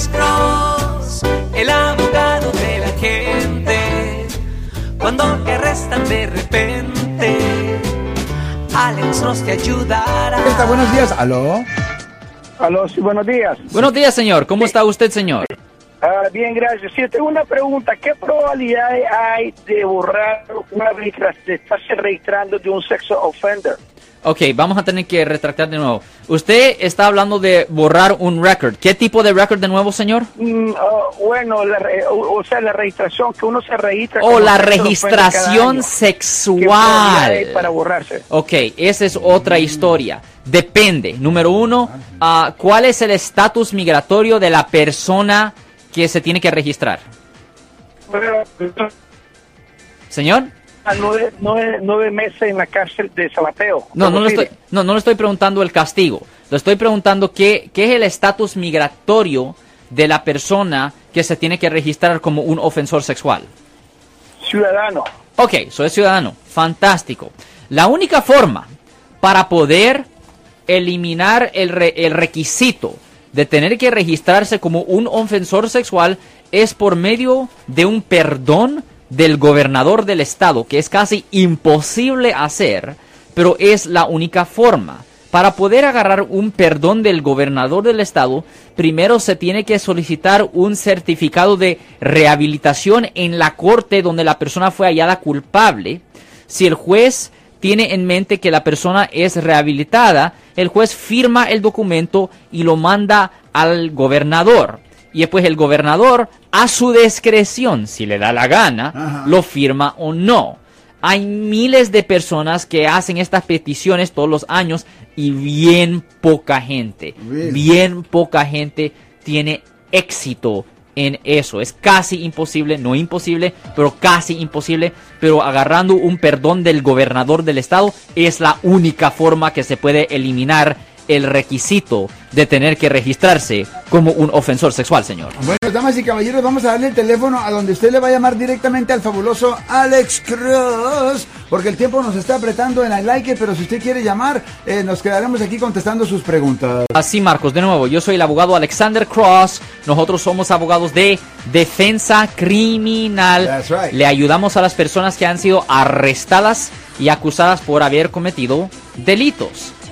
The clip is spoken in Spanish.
Alex Cross, el abogado de la gente. Cuando te arrestan de repente, Alex Cross te ayudará. Está, buenos días. ¿Aló? Aló, sí, buenos días. Buenos días, señor. ¿Cómo está usted, señor? Ah, bien, gracias. Sí, tengo una pregunta. ¿Qué probabilidad hay de borrar una registración, de estarse registrando de un sexo offender? Ok, vamos a tener que retractar de nuevo. Usted está hablando de borrar un record. ¿Qué tipo de record de nuevo, señor? Mm, ah, bueno, la re- o, o sea, la registración, que uno se registra. O como la registración año. ¿Qué probabilidad hay sexual. para borrarse? Ok, esa es otra historia. Depende. Número uno, ah, ¿cuál es el estatus migratorio de la persona que se tiene que registrar? Señor? A nueve, nueve, nueve meses en la cárcel de Sabateo. No, no le estoy, no, no le estoy preguntando el castigo. Le estoy preguntando qué, qué es el estatus migratorio de la persona que se tiene que registrar como un ofensor sexual. Ciudadano. Ok, soy ciudadano. Fantástico. La única forma para poder eliminar el, re- el requisito de tener que registrarse como un ofensor sexual es por medio de un perdón del gobernador del estado, que es casi imposible hacer, pero es la única forma. Para poder agarrar un perdón del gobernador del estado, primero se tiene que solicitar un certificado de rehabilitación en la corte donde la persona fue hallada culpable. Si el juez tiene en mente que la persona es rehabilitada, el juez firma el documento y lo manda al gobernador. Y después el gobernador, a su discreción, si le da la gana, Ajá. lo firma o no. Hay miles de personas que hacen estas peticiones todos los años y bien poca gente, bien poca gente tiene éxito en eso. Es casi imposible, no imposible, pero casi imposible. Pero agarrando un perdón del gobernador del estado es la única forma que se puede eliminar el requisito de tener que registrarse como un ofensor sexual, señor. Bueno, damas y caballeros, vamos a darle el teléfono a donde usted le va a llamar directamente al fabuloso Alex Cross, porque el tiempo nos está apretando en el like, pero si usted quiere llamar, eh, nos quedaremos aquí contestando sus preguntas. Así, Marcos, de nuevo, yo soy el abogado Alexander Cross. Nosotros somos abogados de defensa criminal. That's right. Le ayudamos a las personas que han sido arrestadas y acusadas por haber cometido delitos.